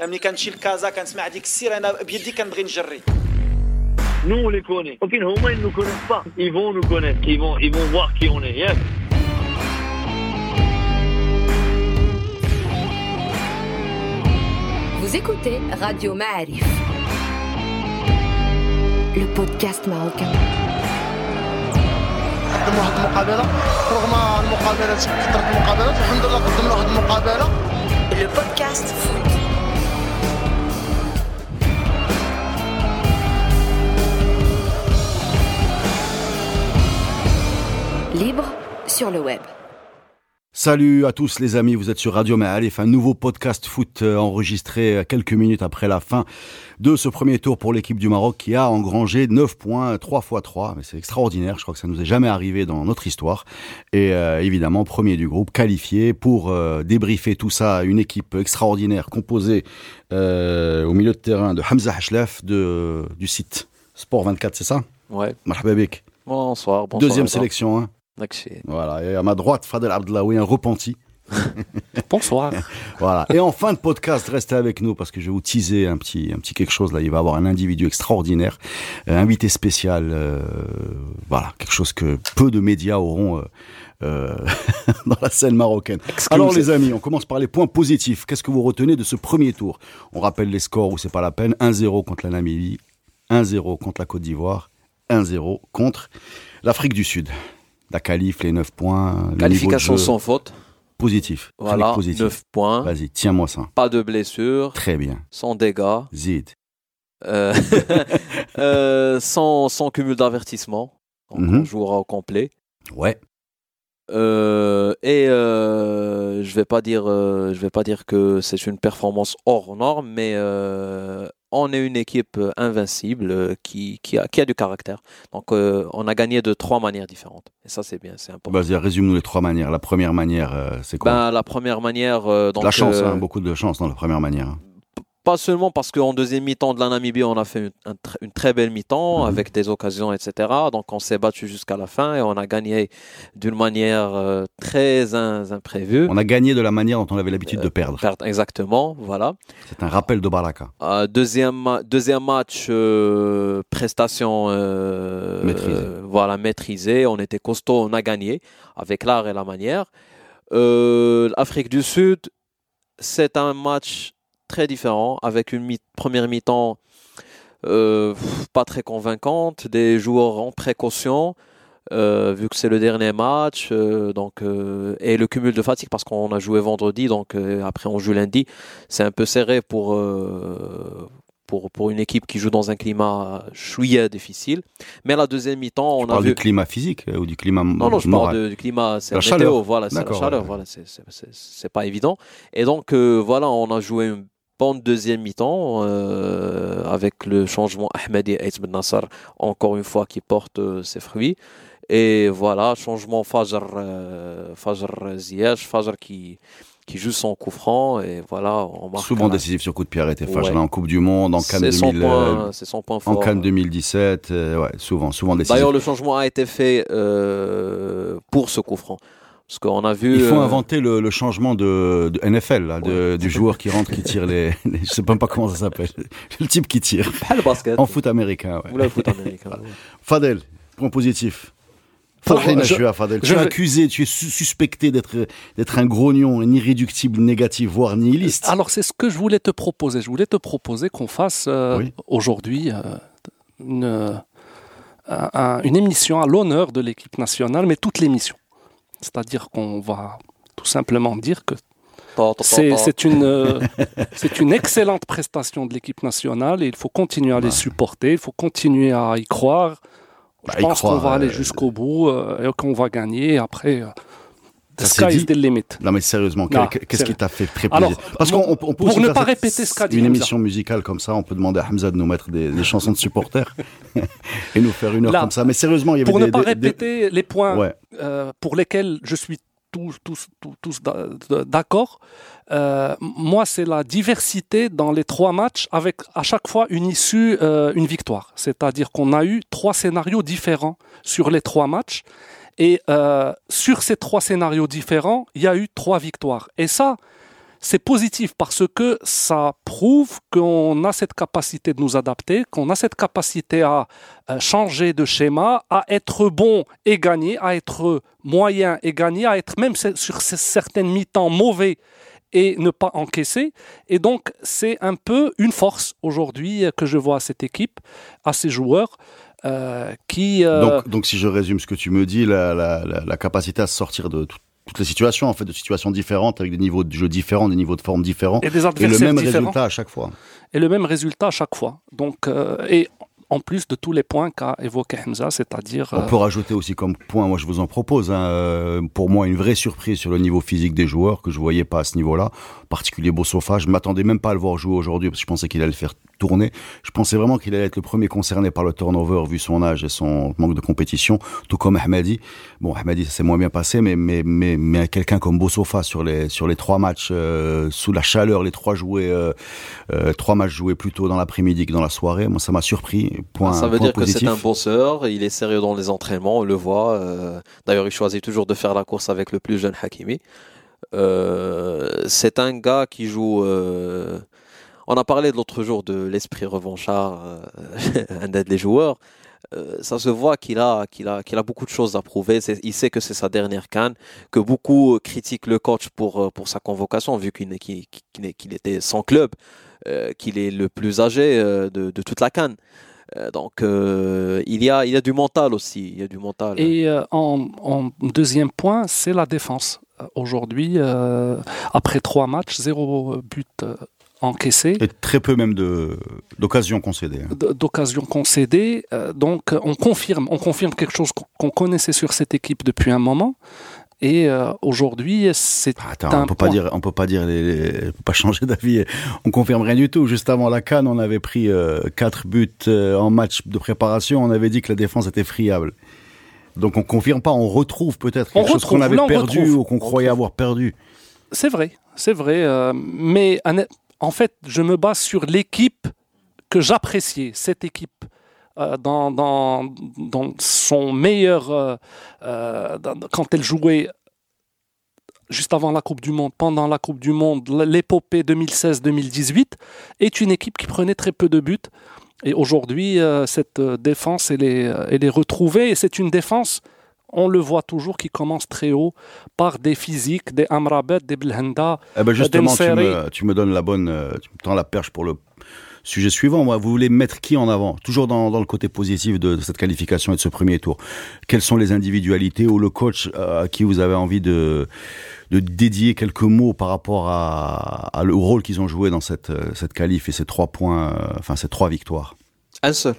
ملي كنمشي لكازا كنسمع ديك السير انا بيدي كنبغي نجري Nous, on les connaît. Ok, non, ils ne nous connaissent pas. Ils vont nous connaître. Ils vont, ils vont voir qui on est. Yes. Vous écoutez Radio Ma'arif, le podcast marocain. قدموا واحد المقابله رغم المقابله كثرت المقابلات الحمد لله قدمنا واحد المقابله Le podcast foot. Libre sur le web. Salut à tous les amis, vous êtes sur Radio Maalif, un nouveau podcast foot euh, enregistré euh, quelques minutes après la fin de ce premier tour pour l'équipe du Maroc qui a engrangé 9 points 3 x 3, mais c'est extraordinaire, je crois que ça nous est jamais arrivé dans notre histoire. Et euh, évidemment, premier du groupe, qualifié pour euh, débriefer tout ça, une équipe extraordinaire composée euh, au milieu de terrain de Hamza Hashlef de, du site Sport 24, c'est ça? Ouais. Bonsoir. bonsoir Deuxième sélection, hein. Voilà, et à ma droite, Fadel Abdelawi, un repenti. Bonsoir. Voilà. Et en fin de podcast, restez avec nous parce que je vais vous teaser un petit, un petit quelque chose là. Il va y avoir un individu extraordinaire, euh, invité spécial. euh, voilà, quelque chose que peu de médias auront euh, euh, dans la scène marocaine. Alors les amis, on commence par les points positifs. Qu'est-ce que vous retenez de ce premier tour? On rappelle les scores où c'est pas la peine. 1-0 contre la Namibie, 1-0 contre la Côte d'Ivoire, 1-0 contre l'Afrique du Sud. La qualif, les 9 points. Qualification sans faute. positif. Voilà. positif. 9 points. Vas-y, tiens-moi ça. Pas de blessures. Très bien. Sans dégâts. Zid. euh, euh, sans, sans cumul d'avertissement. Donc Mhm. on jouera au complet. Ouais. Euh, et je vais pas dire, je vais pas dire que c'est une performance hors norme, mais on est une équipe invincible euh, qui, qui, a, qui a du caractère. Donc euh, on a gagné de trois manières différentes. Et ça c'est bien, c'est important. Vas-y, résume-nous les trois manières. La première manière, euh, c'est quoi? Ben, la première manière, euh, donc, La chance, euh, hein, beaucoup de chance dans la première manière. hein. Pas seulement parce qu'en deuxième mi-temps de la Namibie, on a fait une, un tr- une très belle mi-temps avec des occasions, etc. Donc on s'est battu jusqu'à la fin et on a gagné d'une manière euh, très in- imprévue. On a gagné de la manière dont on avait l'habitude de perdre. Perdre, Exactement, voilà. C'est un rappel de Baraka. Euh, deuxième, deuxième match, euh, prestation euh, Maîtrisée. euh, voilà, maîtrisée. On était costaud, on a gagné avec l'art et la manière. Euh, L'Afrique du Sud, c'est un match très différent avec une mi- première mi-temps euh, pas très convaincante, des joueurs en précaution. euh, vu que c'est le dernier match, euh, donc et le cumul de fatigue parce qu'on a joué vendredi, donc après on joue lundi, c'est un peu serré pour, pour, pour une équipe qui joue dans un climat chouïa difficile. Mais la deuxième mi-temps, on On a vu. du climat physique ou du climat Non, non, je moral? parle de- du climat, c'est La météo, chaleur. voilà, c'est la chaleur, ouais. voilà, c'est- pas évident. Et donc, euh, voilà, on a joué une bonne deuxième mi-temps euh, avec le changement Ahmedi Aït Ben Nasser, encore une fois, qui porte euh, ses fruits. Et voilà, changement Fajr, euh, Fajr Ziyech, Fajr qui, qui joue son coup franc, et voilà, on marque. Souvent décisif sur coup de pied arrêté. Ouais. Fajr, là, en Coupe du Monde, en Cannes C'est son, 2000, euh, point- c'est son point en fort. Cannes 2017, euh, ouais, souvent, souvent décisif. D'ailleurs, le changement a été fait euh, pour ce coup franc. Parce qu'on a vu. Il faut euh, inventer le, le changement de, de NFL, là, de- du joueur qui rentre, qui tire les, les- Je sais même pas comment ça s'appelle. Le type qui tire. pas le basket. En foot américain, ouais. Ou le foot américain. Fadel, point positif. Farhina je- Fadel. Tu es accusé, tu es su- suspecté d'être d'être un grognon, un irréductible, négatif, voire nihiliste. Alors c'est ce que je voulais te proposer. Je voulais te proposer qu'on fasse euh, Oui. aujourd'hui euh, une, euh, un- un- une émission à l'honneur de l'équipe nationale, mais toute l'émission. C'est-à-dire qu'on va tout simplement dire que c'est c'est une, euh, c'est une excellente prestation de l'équipe nationale et il faut continuer à les supporter, il faut continuer à y croire. Bah, je pense qu'on va aller euh, jusqu'au bout euh, et qu'on va gagner. Après, the sky is the limit. Non mais sérieusement, qu'est-ce qui t'a fait très Alors, plaisir Parce bon, qu'on on peut pour ne pas répéter ce qu'a dit une Hamza. émission musicale comme ça, on peut demander à Hamza de nous mettre des, des chansons de supporters et nous faire une heure Là, comme ça. Mais sérieusement, il y avait Pour des, ne pas des- répéter les points Ouais. euh, pour lesquels je suis tous, tous, tous, tous d'a- d'accord, euh, moi, c'est la diversité dans les trois matchs avec à chaque fois une issue, euh, une victoire. C'est-à-dire qu'on a eu trois scénarios différents sur les trois matchs. Et euh, sur ces trois scénarios différents, il y a eu trois victoires. Et ça, c'est positif parce que ça prouve qu'on a cette capacité de nous adapter, qu'on a cette capacité à euh, changer de schéma, à être bon et gagner, à être moyen et gagner, à être même sur certaines mi-temps mauvais et ne pas encaisser. Et donc, c'est un peu une force aujourd'hui que je vois à cette équipe, à ces joueurs. Euh, qui, euh, donc, donc, si je résume ce que tu me dis, la, la, la, capacité à sortir de toutes les situations, en fait, de situations différentes, avec des niveaux de jeu différents, des niveaux de forme différents, et, des et le même résultat à chaque fois. Et le même résultat à chaque fois. Donc, euh, et en plus de tous les points qu'a évoqué Hamza, c'est-à-dire... On peut rajouter aussi comme point, moi je vous en propose, hein, pour moi une vraie surprise sur le niveau physique des joueurs que je voyais pas à ce niveau-là, en particulier Bossofa, je m'attendais même pas à le voir jouer aujourd'hui parce que je pensais qu'il allait le faire tourner. Je pensais vraiment qu'il allait être le premier concerné par le turnover vu son âge et son manque de compétition, tout comme Ahmadi. Bon, Ahmadi, ça s'est moins bien passé, mais mais mais, mais quelqu'un comme Bossofa sur les sur les trois matchs euh, sous la chaleur, les trois joués, euh, euh, trois matchs joués plus tôt dans l'après-midi que dans la soirée, moi ça m'a surpris. Point, ça veut dire que c'est un bosseur, il est sérieux dans les entraînements, on le voit. D'ailleurs, il choisit toujours de faire la course avec le plus jeune Hakimi. C'est un gars qui joue on a parlé de l'autre jour de l'esprit revanchard, euh, un des joueurs. Euh, ça se voit qu'il a, qu'il a, qu'il a beaucoup de choses à prouver. Il sait que c'est sa dernière canne, que beaucoup critiquent le coach pour, euh, pour sa convocation, vu qu'il, qu'il, était sans club, qu'il est le plus âgé de, toute la canne. donc il, y a, il y a du mental aussi. Il y a du mental. Et en, deuxième point, c'est la défense. Aujourd'hui, après trois matchs, zéro but encaissé. Et très peu même d'occasions concédées. Hein. D'occasions concédées. Euh, donc on confirme, on confirme quelque chose qu'on connaissait sur cette équipe depuis un moment. Et euh, aujourd'hui, c'est Attends, on peut pas dire, on peut pas dire, les, pas changer d'avis. On confirme rien du tout. Juste avant la Cannes, on avait pris euh, quatre buts en match de préparation. On avait dit que la défense était friable. Donc on confirme pas, on retrouve peut-être quelque chose qu'on avait perdu ou qu'on croyait avoir perdu. C'est vrai, c'est vrai. mais en fait, je me base sur l'équipe que j'appréciais, cette équipe. Euh, dans, son meilleur. Euh, euh, quand elle jouait juste avant la Coupe du Monde, pendant la Coupe du Monde, l'épopée 2016-2018, est une équipe qui prenait très peu de buts. Et aujourd'hui, cette défense, elle est retrouvée. Et c'est une défense on le voit toujours qui commence très haut par des physiques, des Amrabet, des Blhenda. Eh ben justement, tu me, donnes la bonne, euh, tu me tends la perche pour le sujet suivant. Moi, vous voulez mettre qui en avant? Toujours dans, le côté positif de, cette qualification et de ce premier tour. Quelles sont les individualités ou le coach euh, à qui vous avez envie de, de dédier quelques mots par rapport à, le rôle qu'ils ont joué dans cette, euh, cette qualif et ces trois points, enfin ces trois victoires? Un seul.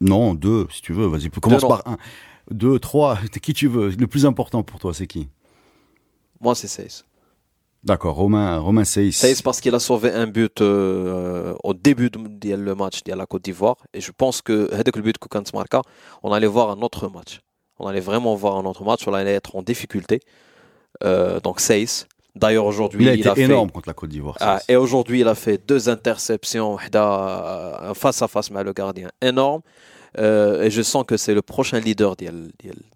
Non, deux, si tu veux. Vas-y, commence par un. Deux, trois, qui tu veux. Le plus important pour toi, c'est qui? Moi, c'est Seis. D'accord, Romain, Romain Seis. Seis parce qu'il a sauvé un but euh, au début du match de la Côte d'Ivoire. Et je pense que avec le but que marqua, on allait voir un autre match. On allait vraiment voir un autre match. On allait être en difficulté. Euh, donc Seis. D'ailleurs, aujourd'hui, il a été énorme contre la Côte d'Ivoire. Ah, et aujourd'hui, il a fait deux interceptions face à face avec le gardien énorme. Euh, et je sens que c'est le prochain leader de,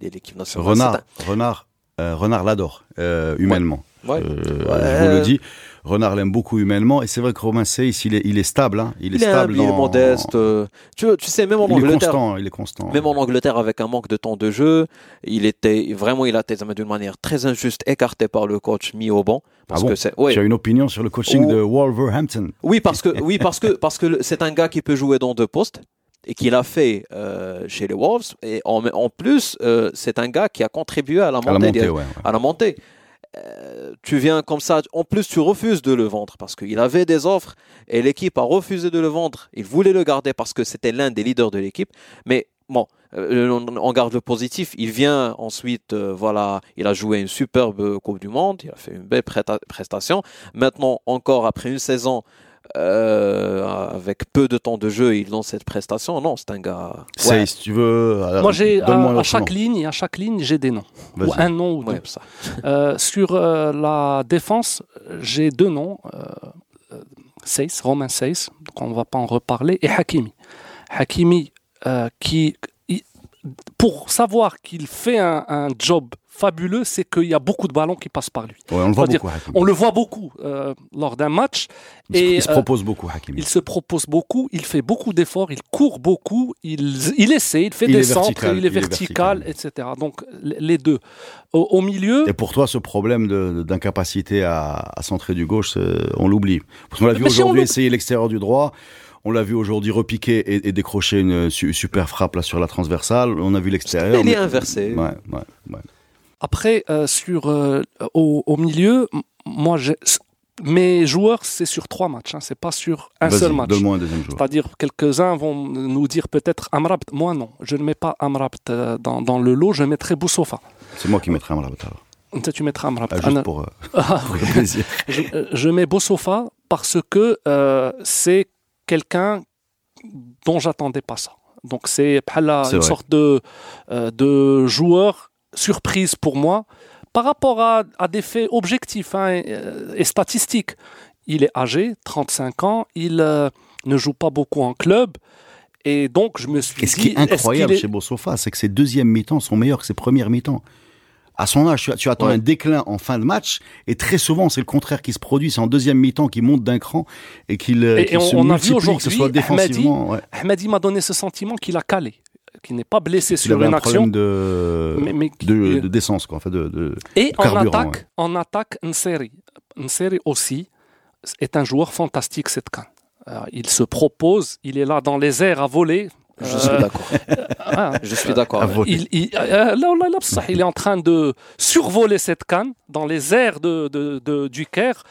l'équipe nationale. Renard, Renard, euh, Renard l'adore euh, humainement. je vous le dis. Renard l'aime beaucoup humainement et c'est vrai que Romain Seyss il est, il est stable hein. il, est stable il est modeste tu, tu sais même en il Angleterre est constant, il est constant même en Angleterre avec un manque de temps de jeu il était vraiment il a été d'une manière très injuste écarté par le coach mis au banc parce ah bon que c'est tu as une opinion sur le coaching de Wolverhampton? Oui parce que oui parce que parce que c'est un gars qui peut jouer dans deux postes et qu'il a fait euh, chez les Wolves. Et en, en plus, euh, c'est un gars qui a contribué à la montée. À la montée, euh, tu viens comme ça. En plus, tu refuses de le vendre parce qu'il avait des offres et l'équipe a refusé de le vendre. Il voulait le garder parce que c'était l'un des leaders de l'équipe. Mais bon, on, garde le positif. Il vient ensuite, voilà, il a joué une superbe Coupe du Monde. Il a fait une belle prestation. Maintenant, encore après une saison euh, avec peu de temps de jeu, ils ont cette prestation. Non, c'est un gars. Ouais. si tu veux. Moi, j'ai à, chaque ligne, à chaque ligne, j'ai des noms, ou un nom ou deux. Ça. Euh, sur euh, la défense, j'ai deux noms. Seyss, Romain Seyss, donc on ne va pas en reparler, et Hakimi. Hakimi, qui, pour savoir qu'il fait un, un job fabuleux, c'est qu'il y a beaucoup de ballons qui passent par lui. on le voit beaucoup, On le voit beaucoup euh, lors d'un match. Il, et, il se propose beaucoup, Hakimi. Il se propose beaucoup, il fait beaucoup d'efforts, il court beaucoup, il, il essaie, il fait des centres, il est vertical, etc. Donc les deux. Au, milieu. Et pour toi, ce problème d'incapacité à, à, centrer du gauche, on l'oublie. Parce qu'on l'a vu aujourd'hui essayer l'extérieur du droit. On l'a vu aujourd'hui repiquer et, décrocher une super frappe là sur la transversale. On a vu l'extérieur. Il est inversé. Ouais, ouais, ouais. Après, euh, sur euh, au, milieu, moi, mes joueurs, c'est sur trois matchs, hein, c'est pas sur un seul match. Donne-moi un deuxième joueur. C'est-à-dire, quelques-uns vont nous dire peut-être Amrabt. Moi, non, je ne mets pas Amrabt euh, dans, dans, le lot, je mettrai Boussofa. C'est moi qui mettrai Amrabt alors. Tu mettras Amrabt. Ah, juste pour, ah, plaisir. je, je, mets Boussofa parce que c'est quelqu'un dont j'attendais pas ça. Donc c'est une sorte de, euh, de joueur surprise pour moi par rapport à, à des faits objectifs hein, et, statistiques. Il est âgé, 35 ans, il euh, ne joue pas beaucoup en club. Et donc, je me suis et ce qui est incroyable chez Bossofa, c'est que ses deuxièmes mi-temps sont meilleurs que ses premières mi-temps à son âge, tu, attends un déclin en fin de match, et très souvent, c'est le contraire qui se produit. C'est en deuxième mi-temps qu'il monte d'un cran et qu'il euh, qu se on, a vu aujourd'hui, que ce soit défensivement. Ahmadi, m'a donné ce sentiment qu'il a calé qu'il n'est pas blessé sur une action. de, mais, de, de d'essence, quoi. de, de et en attaque, en attaque, Nseri. Nseri aussi est un joueur fantastique, cette canne. Euh, il se propose, il est là dans les airs à voler. Je suis d'accord. Ah, je suis d'accord. Il, il, euh, il, est en train de survoler cette canne dans les airs de, de, de du Caire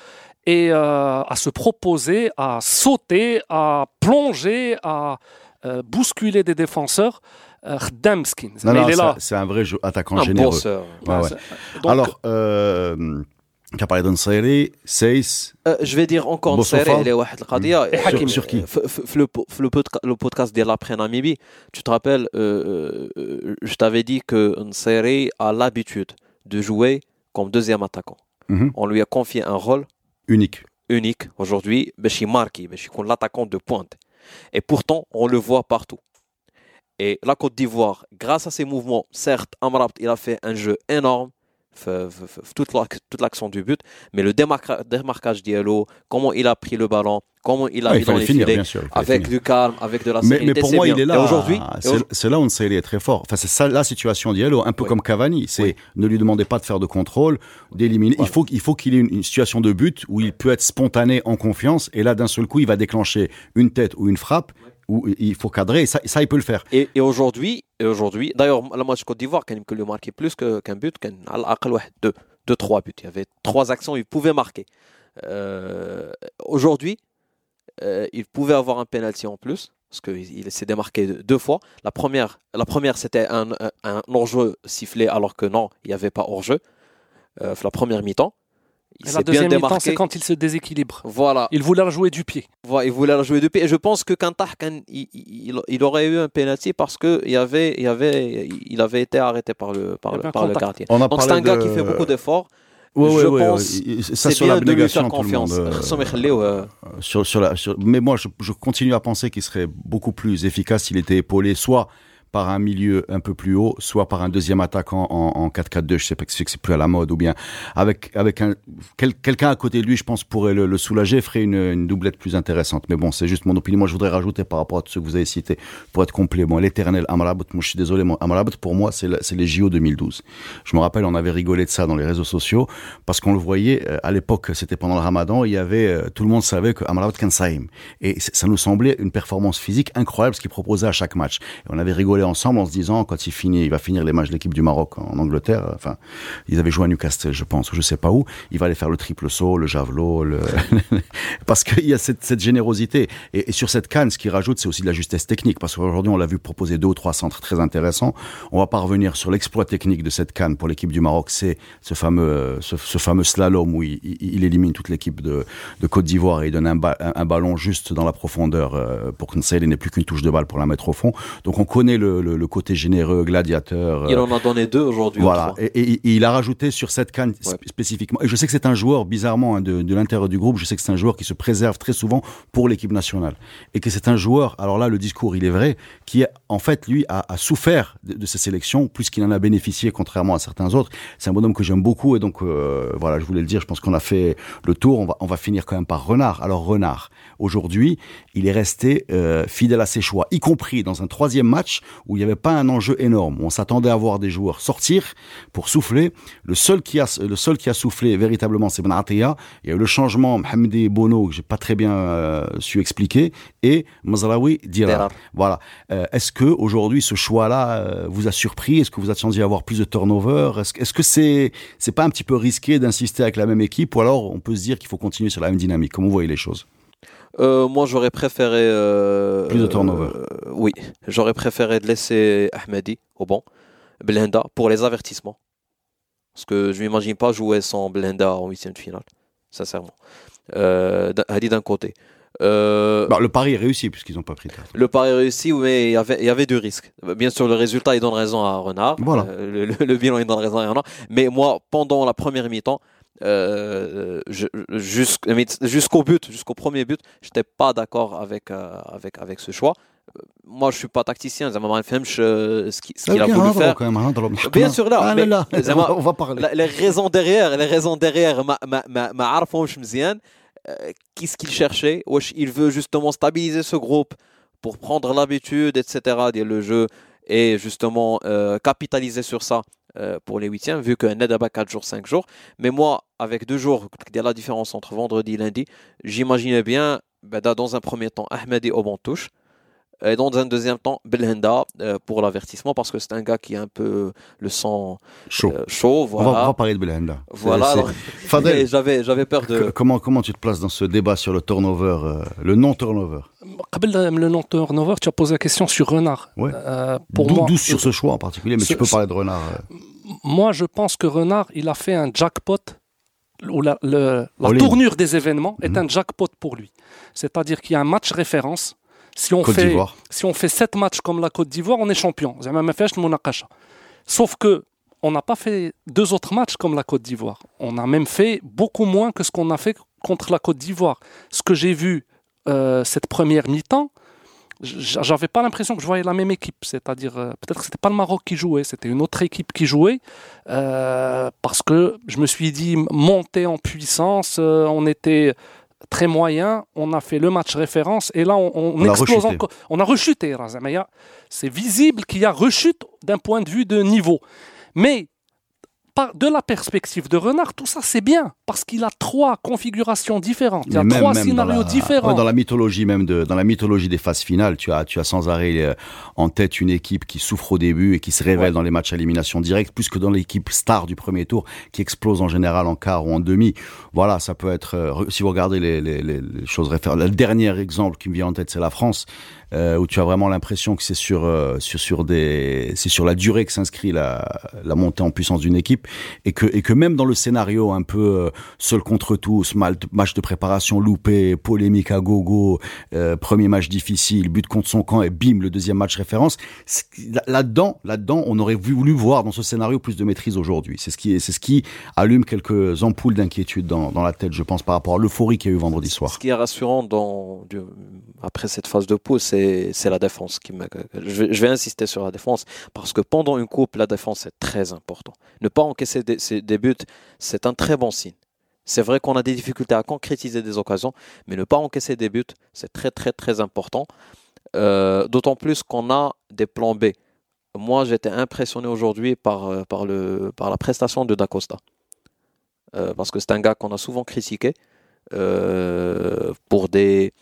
et euh, à se proposer, à sauter, à plonger, à euh, bousculer des défenseurs. Euh, non, non, c'est un vrai attaquant un généreux. Ouais, ouais. Donc, Alors, euh, tu as parlé d'Ansari, Seis. Euh, je vais dire encore Nsari, il est واحد القضية. Et Hakim. Sur, sur qui le podcast de l'après Namibie, tu te rappelles, euh, euh, je t'avais dit que Nsari a l'habitude de jouer comme deuxième attaquant. Mm -hmm. On lui a confié un rôle unique. Unique aujourd'hui, Beshi Marki, Beshi l'attaquant de pointe. Et pourtant, on le voit partout. Et la Côte d'Ivoire, grâce à ses mouvements, certes, Amrabt, il a fait un jeu énorme, toute l'action du but, mais le démarquage d'Yellow, comment il a pris le ballon, comment il a mis dans les filets, avec du calme, avec de la sérénité. Mais, pour moi, il est là. Aujourd'hui, c'est là où on est très fort. Enfin, c'est ça la situation d'Yellow, un peu comme Cavani. C'est ne lui demandez pas de faire de contrôle, d'éliminer. Il faut il faut qu'il ait une, situation de but où il peut être spontané, en confiance, et là d'un seul coup, il va déclencher une tête ou une frappe il faut cadrer, et ça, il peut le faire. Et, aujourd'hui, aujourd'hui, d'ailleurs, la match Côte d'Ivoire, quand il marqué plus qu'un but, qu'un deux, deux, trois buts. Il y avait trois actions, il pouvait marquer. Euh, aujourd'hui, euh, il pouvait avoir un penalty en plus, parce qu'il s'est démarqué deux fois. La première, la première c'était un, un, hors-jeu sifflé, alors que non, il n'y avait pas hors-jeu. Euh, la première mi-temps. Il la deuxième mi-temps, c'est quand il se déséquilibre. Voilà. Il voulait la jouer du pied. Voilà, il voulait la jouer du pied. Et je pense que Kantar, il, il, aurait eu un penalty parce que il avait, il avait, il avait été arrêté par le, par, le, par le gardien. Donc c'est un gars qui fait beaucoup d'efforts. Oui, je oui, pense oui. Ça sur l'abnégation, tout le monde. Euh, euh, sur, sur la, sur... Mais moi, je, je continue à penser qu'il serait beaucoup plus efficace s'il était épaulé, soit par un milieu un peu plus haut, soit par un deuxième attaquant en, en 4-4-2, je sais pas que c'est plus à la mode, ou bien avec avec un quelqu'un à côté de lui, je pense pourrait le, soulager, ferait une, doublette plus intéressante. Mais bon, c'est juste mon opinion. Moi, je voudrais rajouter par rapport à tout ce que vous avez cité, pour être complet. L'éternel Amrabat, moi, je suis désolé, Amrabat pour moi, c'est les JO 2012. Je me rappelle, on avait rigolé de ça dans les réseaux sociaux parce qu'on le voyait euh, à l'époque, c'était pendant le Ramadan, il y avait euh, tout le monde savait que Amrabat Kansaim et ça nous semblait une performance physique incroyable ce qu'il proposait à chaque match. Et on avait rigolé ensemble en se disant quand il finit, il va finir les matchs de l'équipe du Maroc en Angleterre. Enfin, ils avaient joué à Newcastle, je pense, ou je sais pas où. Il va aller faire le triple saut, le javelot, le... parce qu'il y a cette, générosité. Et, sur cette canne, ce qu'il rajoute, c'est aussi de la justesse technique, parce qu'aujourd'hui, on l'a vu proposer deux ou trois centres très intéressants. On va pas revenir sur l'exploit technique de cette canne pour l'équipe du Maroc. C'est ce fameux, ce, fameux slalom où il, élimine toute l'équipe de, Côte d'Ivoire et il donne un, ba un, ballon juste dans la profondeur euh, pour que Nsele n'ait plus qu'une touche de balle pour la mettre au fond. Donc on connaît le, le, le côté généreux, gladiateur. Il en a donné deux aujourd'hui. Voilà. Et, et, et, il a rajouté sur cette canne ouais. spécifiquement. Et je sais que c'est un joueur, bizarrement, hein, de, de l'intérieur du groupe, je sais que c'est un joueur qui se préserve très souvent pour l'équipe nationale. Et que c'est un joueur, alors là, le discours, il est vrai, qui est en fait, lui a, a souffert de, de, ces sélections plus qu'il en a bénéficié, contrairement à certains autres. C'est un bonhomme que j'aime beaucoup et donc euh, voilà, je voulais le dire. Je pense qu'on a fait le tour. On va, on va finir quand même par Renard. Alors Renard, aujourd'hui, il est resté euh, fidèle à ses choix, y compris dans un troisième match où il n'y avait pas un enjeu énorme. On s'attendait à voir des joueurs sortir pour souffler. Le seul qui a, le seul qui a soufflé véritablement, c'est Benatia. Il y a eu le changement Mohamed Bono que j'ai pas très bien euh, su expliquer et Mazraoui Dirar. Voilà. Euh, est-ce que aujourd'hui ce choix-là euh, vous a surpris? Est-ce que vous attendiez à avoir plus de turnover? Est-ce est -ce que c'est c'est pas un petit peu risqué d'insister avec la même équipe? Ou alors on peut se dire qu'il faut continuer sur la même dynamique? Comment vous voyez les choses? Euh, moi, j'aurais préféré. Euh, Plus de turnover. Euh, oui, j'aurais préféré de laisser Ahmedi au banc, Blenda, pour les avertissements. Parce que je ne m'imagine pas jouer sans Blenda en huitième de finale, sincèrement. Hadi d'un côté. Euh, bah, le pari est réussi puisqu'ils n'ont pas pris carte. Le pari est réussi, mais il y, avait, il y avait du risque. Bien sûr, le résultat, il donne raison à Renard. Voilà. Euh, le, le, bilan, il donne raison à Renard. Mais moi, pendant la première mi-temps, euh, jusqu'au but, jusqu'au premier but, j'étais pas d'accord avec, euh, avec, avec ce choix. Moi, je suis pas tacticien, m'a fait ce qu'il a voulu faire. Bien sûr, là, on va parler. Les raisons derrière, les raisons derrière, ma, ma, ma, ma qu'est-ce qu'il cherchait? Il veut justement stabiliser ce groupe pour prendre l'habitude, etc., le jeu, et justement euh, capitaliser sur ça euh, pour les huitièmes, vu qu'un Nedaba 4 jours, 5 jours. Mais moi, avec deux jours, il y a la différence entre vendredi et lundi, j'imaginais bien, ben, dans un premier temps, Ahmedi au bon. Et dans un deuxième temps, Belhenda euh, pour l'avertissement parce que c'est un gars qui a un peu le sang chaud. Euh, chaud voilà. on, va, on, va, parler de Belhenda. Voilà. j'avais, j'avais peur de. Comment, comment tu te places dans ce débat sur le turnover, euh, le non-turnover? Le non-turnover, tu as posé la question sur Renard. Ouais. pour moi, d'où sur ce choix en particulier, mais tu peux parler de Renard. Moi, je pense que Renard, il a fait un jackpot où la, le, la tournure des événements est mhm. un jackpot pour lui. C'est-à-dire qu'il y a un match référence si on, fait, si on fait 7 matchs comme la Côte d'Ivoire, on est champion. Sauf que on n'a pas fait deux autres matchs comme la Côte d'Ivoire. On a même fait beaucoup moins que ce qu'on a fait contre la Côte d'Ivoire. Ce que j'ai vu euh, cette première mi-temps, j'avais pas l'impression que je voyais la même équipe. C'est-à-dire, euh, peut-être que c'était pas le Maroc qui jouait, c'était une autre équipe qui jouait. Euh, parce que je me suis dit, monter en puissance, on était très moyen, on a fait le match référence et là on, on, explose encore. On a rechuté, C'est visible qu'il y a rechute d'un point de vue de niveau. Mais de la perspective de Renard, tout ça c'est bien parce qu'il a trois configurations différentes. Il y a trois scénarios différents. dans la mythologie même de, dans la mythologie des phases finales, tu as, tu as sans arrêt euh, en tête une équipe qui souffre au début et qui se révèle dans les matchs à élimination directe, plus que dans l'équipe star du premier tour qui explose en général en quart ou en demi. Voilà, ça peut être. Euh, si vous regardez les, les, les choses référentes, le dernier exemple qui me vient en tête, c'est la France euh, où tu as vraiment l'impression que c'est sur, euh, sur, sur des, c'est sur la durée que s'inscrit la, la montée en puissance d'une équipe et que, et que même dans le scénario un peu euh, seul contre tous, match de préparation loupé, polémique à gogo, euh, premier match difficile, but contre son camp et bim, le deuxième match référence. Là-dedans, là-dedans, on aurait voulu voir dans ce scénario plus de maîtrise aujourd'hui. C'est ce qui, c'est ce qui allume quelques ampoules d'inquiétude dans, dans la tête, je pense, par rapport à l'euphorie qu'il y a eu vendredi soir. Ce qui est rassurant dans, après cette phase de pause, c'est c'est la défense qui me. Je vais, insister sur la défense parce que pendant une coupe, la défense est très important. Ne pas encaisser des, buts, c'est un très bon signe. C'est vrai qu'on a des difficultés à concrétiser des occasions, mais ne pas encaisser des buts, c'est très très très important. Euh, d'autant plus qu'on a des plans B. Moi, j'étais impressionné aujourd'hui par, euh, par, par la prestation de Dacosta. Euh, parce que c'est un gars qu'on a souvent critiqué pour des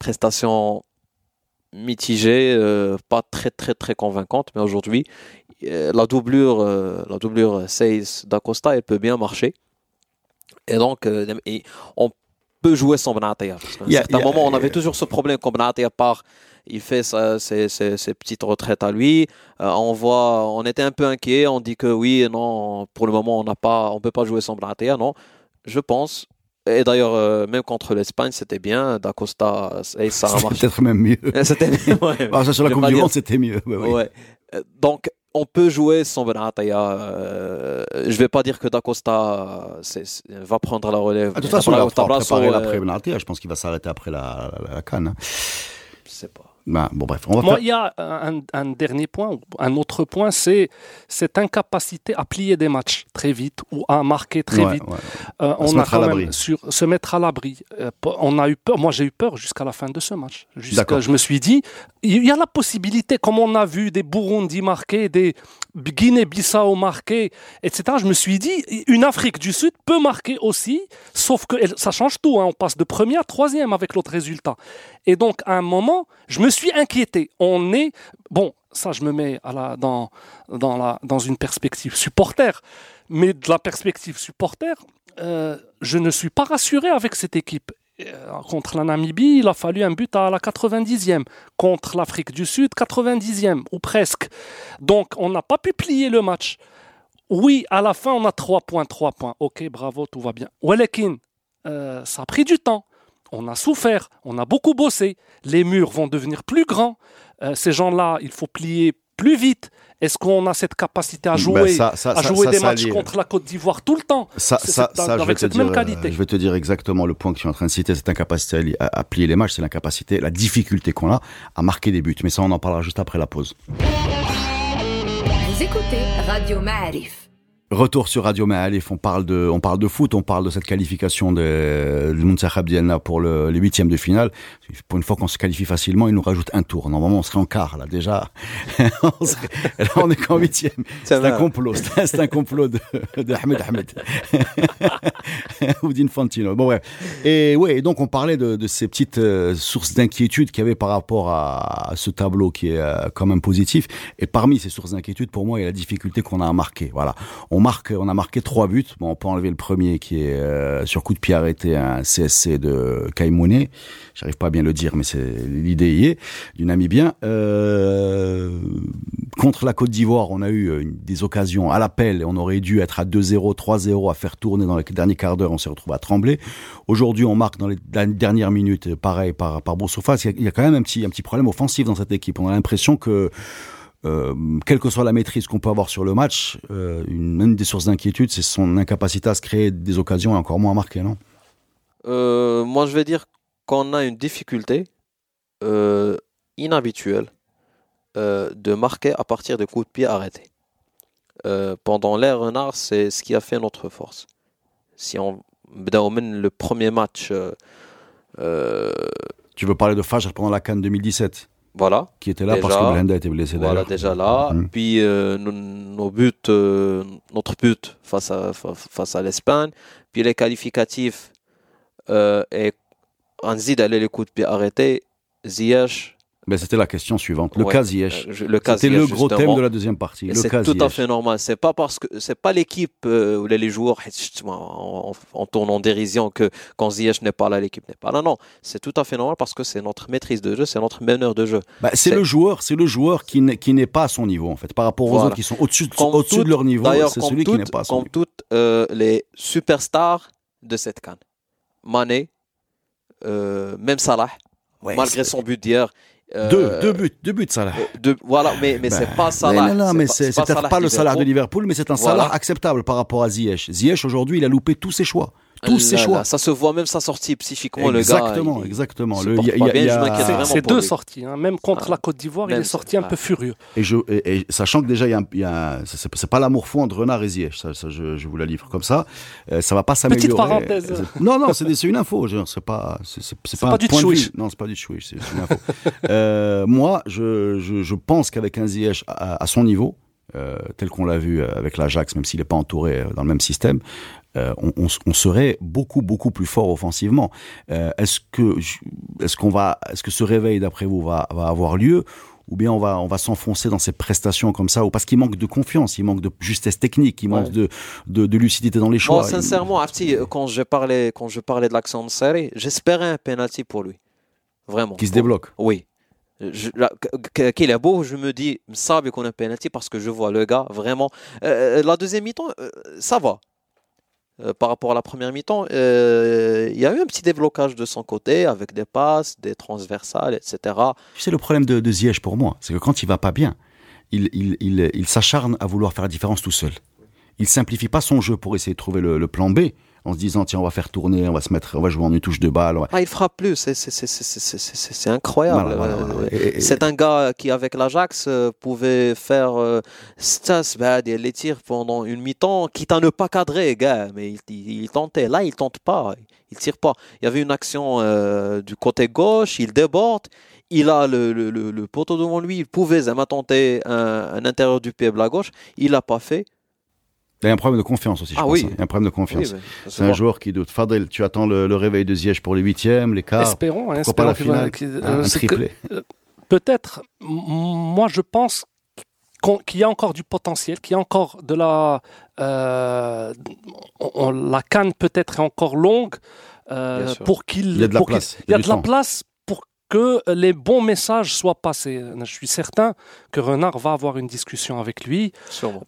prestations mitigée, euh, pas très très très convaincante, mais aujourd'hui, euh, la doublure, euh, la doublure Seis d'Acosta, elle peut bien marcher. Et donc, on peut jouer sans Benatia. À un certain moment, on avait toujours ce problème quand Benatia part, il fait ses, ses, petites retraites à lui. on voit, on était un peu inquiet. On dit que oui, non, pour le moment, on n'a pas, on peut pas jouer sans Benatia. Non, je pense et d'ailleurs, euh, même contre l'Espagne, c'était bien. D'Acosta, et ça a marché. Peut-être même mieux. c'était mieux. Ouais. Ah, ça, sur la Coupe du Monde, c'était mieux. Ouais, Donc, on peut jouer sans Benataya. Euh, je vais pas dire que D'Acosta va prendre la relève. Ah, de toute façon, il va préparer l'après Benatia. Je pense qu'il va s'arrêter après la, la, la canne. Hein. Je sais pas. Bah, bon, bref, on va Moi, faire- il y a un, un dernier point, un autre point, c'est cette incapacité à plier des matchs très vite ou à marquer très Ouais, vite. ouais. Euh, se on a mettre à quand même sur se mettre à l'abri. Euh, on a eu peur. Moi, j'ai eu peur jusqu'à la fin de ce match. Jusqu'à-. Je me suis dit, il y a la possibilité, comme on a vu des Burundi marquer, des Guinée-Bissau marquer, etc. Je me suis dit, une Afrique du Sud peut marquer aussi, sauf que ça change tout. hein. On passe de premier à troisième avec l'autre résultat. Et donc, à un moment, je me suis inquiété. On est bon. Ça, je me mets à la, dans, dans, la, dans une perspective supporter. Mais de la perspective supporter, euh, je ne suis pas rassuré avec cette équipe. Euh, Contre la Namibie, il a fallu un but à la 90e. Contre l'Afrique du Sud, 90e, ou presque. Donc, on n'a pas pu plier le match. Oui, à la fin, on a 3 points, 3 points. Ok, bravo, tout va bien. Welekin, euh, ça a pris du temps. On a souffert, on a beaucoup bossé. Les murs vont devenir plus grands. Euh, ces gens-là, il faut plier plus vite. Est-ce qu'on a cette capacité à jouer, Ben, ça- ça- à ça- jouer ça, des ça matchs contre la Côte d'Ivoire tout le temps Ça, ça, avec te cette dire, même euh, qualité. je vais te dire exactement le point que tu es en train de citer, cette incapacité à, li- à- à plier les matchs, c'est l'incapacité, la difficulté qu'on a à marquer des buts. Mais ça, on en parlera juste après la pause. Vous écoutez Radio Ma'arif. Retour sur Radio Maalif, on parle de, on parle de foot, on parle de cette qualification de, de Mountakha Dialna pour le, les huitièmes de finale. Pour une fois qu'on se qualifie facilement, il nous rajoute un tour. Normalement, on serait en quart, là, déjà. on serait- là, on est qu'en huitième. C'est un complot. C'est un, c'est un complot de, de Ahmed Ahmed. Ou d'Infantino. Bon, ouais. Et ouais, et donc on parlait de, de ces petites euh, sources d'inquiétude qu'il y avait par rapport à, à ce tableau qui est euh, quand même positif. Et parmi ces sources d'inquiétude, pour moi, il y a la difficulté qu'on a à marquer. Voilà. On marque, on a marqué trois buts. Bon, on peut enlever le premier qui est euh, sur coup de pied arrêté, un CSC de Kaimoune. J'arrive pas à bien le dire, mais c'est l'idée y est, du Namibien. Euh, contre la Côte d'Ivoire, on a eu euh, des occasions à l'appel on aurait dû être à 2-0, 3-0 à faire tourner dans les derniers quarts d'heure. On s'est retrouvé à trembler. Aujourd'hui, on marque dans les dernières minutes, euh, pareil, par, par Boussoufa. Il y a- il y a quand même un petit, un petit problème offensif dans cette équipe. On a l'impression que, euh, quelle que soit la maîtrise qu'on peut avoir sur le match, euh, une, des sources d'inquiétude, c'est son incapacité à se créer des occasions et encore moins à marquer, non? Euh, moi, je vais dire qu'on a une difficulté inhabituelle de marquer à partir de coups de pied arrêtés. pendant l'ère Renard, c'est ce qui a fait notre force. Si on ben, mène le premier match. tu veux parler de Fajar pendant la Cannes 2017 voilà, qui était là Déjà. parce que Blenda était blessé voilà déjà là. Mhm. Puis euh, nos, nos buts, euh, notre but face à, fa- face à l'Espagne, puis les qualificatifs euh, et Anzid allait les coups de pied arrêtés, Ziyech, Ben, c'était la question suivante. Le Ouais, cas Ziyech. euh, C'était le gros thème de la deuxième partie. C'est tout à fait normal. C'est pas parce que c'est pas l'équipe euh, ou les joueurs on tourne en dérision que quand Ziyech n'est pas là, l'équipe n'est pas là. Non, c'est tout à fait normal parce que c'est notre maîtrise de jeu, c'est notre meneur de jeu. Bah, c'est le joueur, c'est le joueur qui n'est, pas à son niveau en fait, par rapport aux Voilà. autres qui sont au-dessus, de- de leur niveau. D'ailleurs, C'est celui qui n'est pas à son comme niveau. toutes euh, les superstars de cette canne, Mané, euh, même Salah, Ouais, malgré son but d'hier. Euh, deux, deux buts, deux buts Salah. euh, deux- voilà, mais, mais c'est Ben, pas Salah. Non, non, mais c'est, pas peut-être Salah pas le salaire de Liverpool. Mais c'est un Voilà. salaire acceptable par rapport à Ziyech. Ziyech aujourd'hui, il a loupé tous ses choix, tous ses Là, choix. là, ça se voit même sa sortie psychiquement, le gars. exactement, exactement. C'est deux lui. sorties. hein. Même contre Ah. la Côte d'Ivoire, il est sorti un ça. peu furieux. Et, je, et, et sachant que déjà, il y a, un- il y a un- c'est, pas l'amour fou entre Renard et Ziyech, ça, ça, je, je vous la livre comme ça. Euh, ça va pas s'améliorer. Petite parenthèse. Non, non, c'est, une info. je- C'est pas, c'est, pas, du point de tchouiche. vue. Non, c'est pas du chouiche, c'est, une info. euh, moi, je, je, je pense qu'avec un Ziyech à, à son niveau, euh, tel qu'on l'a vu avec l'Ajax, même s'il n'est pas entouré euh, dans le même système, euh, on, on, on serait beaucoup beaucoup plus fort offensivement. Euh, est-ce que est-ce qu'on va est-ce que ce réveil d'après vous va, va avoir lieu ou bien on va on va s'enfoncer dans ces prestations comme ça ou parce qu'il manque de confiance, il manque de justesse technique, il manque de, de de lucidité dans les choix. Moi, sincèrement, Afti, quand je parlais, quand je parlais de l'action de série, j'espérais un penalty pour lui. Vraiment. qui se débloque. Oui. Qu'il est beau, je me dis, ça, qu'on a un penalty parce que je vois le gars vraiment. Euh, la deuxième mi-temps, euh, ça va. Euh, par rapport à la première mi-temps, euh, il y a eu un petit déblocage de son côté avec des passes, des transversales, etc. C'est le problème de, de pour moi, c'est que quand il va pas bien, il, s'acharne à vouloir faire la différence tout seul. Il simplifie pas son jeu pour essayer de trouver le plan B. en se disant tiens on va faire tourner, on va se mettre, on va jouer en une touche de balle. Ah, il frappe plus, c'est incroyable. c'est un gars qui avec l'Ajax pouvait faire stas les tirs pendant une mi-temps, quitte à ne pas cadrer, gars, mais il, il, tentait. Là, il tente pas, il tire pas. Il y avait une action du côté gauche, il déborde il a le, le, le, poteau devant lui, il pouvait tenter un, un, intérieur du pied à gauche, il l'a pas fait. Il y a un problème de confiance aussi, je ah pense. Oui. Hein. Il y a un problème de confiance. c'est un joueur qui doute. Fadel, tu attends le, réveil de Ziyech pour les huitièmes, les quarts. Espérons, hein, pas la finale, un, euh, triplé. Euh, peut-être, moi je pense qu'il y a encore du potentiel, qu'il y a encore de la... Euh, la canne peut-être est encore longue pour qu'il... Il y a de la place. Il y a de la place que les bons messages soient passés. Je suis certain que Renard va avoir une discussion avec lui,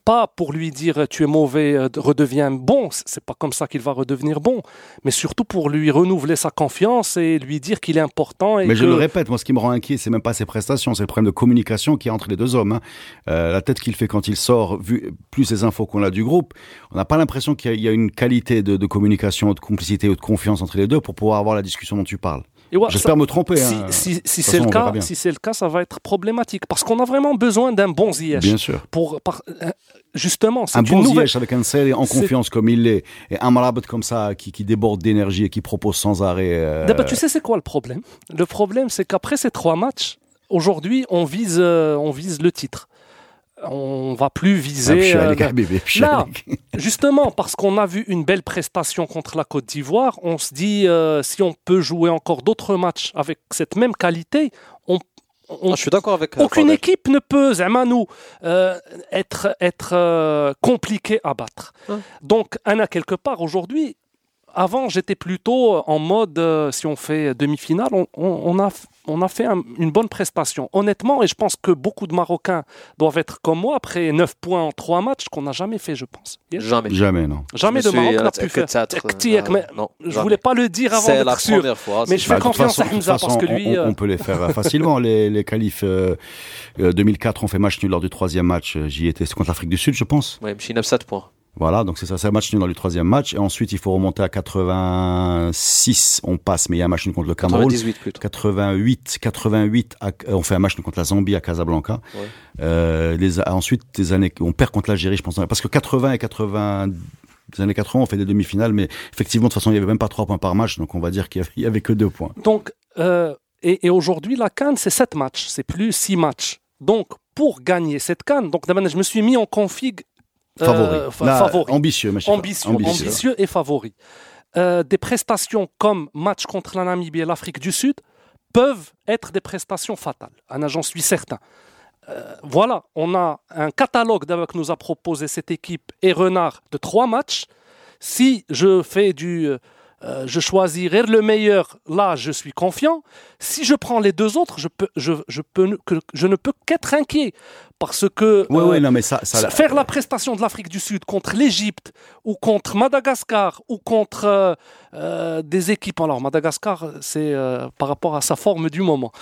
pas pour lui dire tu es mauvais, euh, redeviens bon, c'est pas comme ça qu'il va redevenir bon, mais surtout pour lui renouveler sa confiance et lui dire qu'il est important. mais je le répète, moi ce qui me rend inquiet, c'est même pas ses prestations, c'est le problème de communication qui est entre les deux hommes. Hein. Euh, la tête qu'il fait quand il sort, vu plus les infos qu'on a du groupe, on n'a pas l'impression qu'il y, a une qualité de, de communication, de complicité ou de confiance entre les deux pour pouvoir avoir la discussion dont tu parles. J'espère me tromper. Si, hein. si, c'est le cas, si c'est le cas, ça va être problématique parce qu'on a vraiment besoin d'un bon Ziyech. Bien sûr. Pour euh, justement, un bon nouvelle... avec un sel en confiance comme il l'est et un malade comme ça qui, qui déborde d'énergie et qui propose sans arrêt. Euh... tu sais c'est quoi le problème? Le problème c'est qu'après ces trois matchs, aujourd'hui on vise euh, on vise le titre on va plus viser. Euh, là, justement, parce qu'on a vu une belle prestation contre la Côte d'Ivoire, on se dit euh, si on peut jouer encore d'autres matchs avec cette même qualité, on, ah, je suis d'accord avec. Euh, aucune équipe ne peut, nous, être être compliquée à battre. Hein. Donc, Anna quelque part aujourd'hui. Avant, j'étais plutôt en mode, si on fait demi-finale, on a on a fait une bonne prestation. Honnêtement, et je pense que beaucoup de Marocains doivent être comme moi après 9 points en 3 matchs qu'on n'a jamais fait, je pense. Jamais. Jamais, non. Jamais de Maroc n'a pu faire. Euh, je voulais pas le dire avant d'être sûr. Fois, mais je fais bah, confiance à Hamza parce que lui. On, peut les faire facilement. les, les qualifs 2004, euh, on fait match nul lors du troisième match. J'y étais contre l'Afrique du Sud, je pense. Oui, 9-7 points. Voilà, donc c'est ça, c'est un match nul dans le troisième match. Et ensuite, il faut remonter à 86, on passe, mais il y a un match nul contre le Cameroun. 98 plutôt. 88, 88, on fait un match nul contre la Zambie à Casablanca. Ouais. Euh, les, ensuite, années, on perd contre l'Algérie, je pense. Parce que 80 et 80, des années 80, on fait des demi-finales, mais effectivement, de toute façon, il n'y avait même pas trois points par match, donc on va dire qu'il y avait, que deux points. Donc, euh, et, et aujourd'hui, la Cannes, c'est sept matchs, c'est plus six matchs. Donc, pour gagner cette canne, donc je me suis mis en config euh, favori. Ambitieux, ambitieux, ambitieux, et favori. Euh, des prestations comme match contre la Namibie et l'Afrique du Sud peuvent être des prestations fatales. j'en suis certain. Euh, voilà, on a un catalogue que nous a proposé cette équipe et Renard de trois matchs. Si je fais du euh, je choisirai le meilleur, là je suis confiant. Si je prends les deux autres, je, peux, je, je, peux, que, je ne peux qu'être inquiet. Parce que euh, non, mais ça, ça, faire la prestation de l'Afrique du Sud contre l'Égypte ou contre Madagascar ou contre euh, des équipes, alors Madagascar c'est par rapport à sa forme du moment,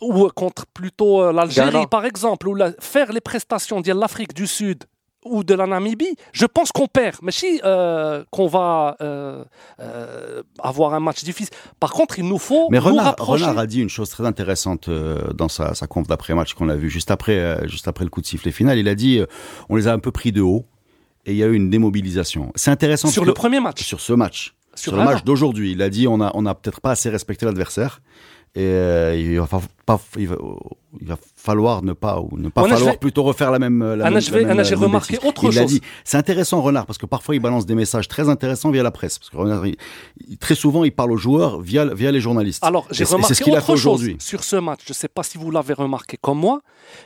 ou contre plutôt l'Algérie par exemple, ou faire les prestations de l'Afrique du Sud ou de la Namibie, je pense qu'on perd. Mais si euh, qu'on va euh, euh, avoir un match difficile. Par contre, il nous faut. Mais Renard, Renard a dit une chose très intéressante dans sa, sa conf d'après-match qu'on a vu juste après, juste après le coup de sifflet final. Il a dit on les a un peu pris de haut et il y a eu une démobilisation. C'est intéressant. Sur le premier match. Sur ce match. Sur, le match d'aujourd'hui. Il a dit on a, on a peut-être pas assez respecté l'adversaire. Et euh, il, va pas, il, va, il, va, falloir ne pas, ou ne pas falloir plutôt refaire la même. La Anna, j'ai remarqué autre il chose. Dit. C'est intéressant, Renard, parce que parfois il balance des messages très intéressants via la presse. Parce que Renard, très souvent, il parle aux joueurs via, via les journalistes. Alors, j'ai remarqué ce autre chose sur ce match. Je ne sais pas si vous l'avez remarqué comme moi,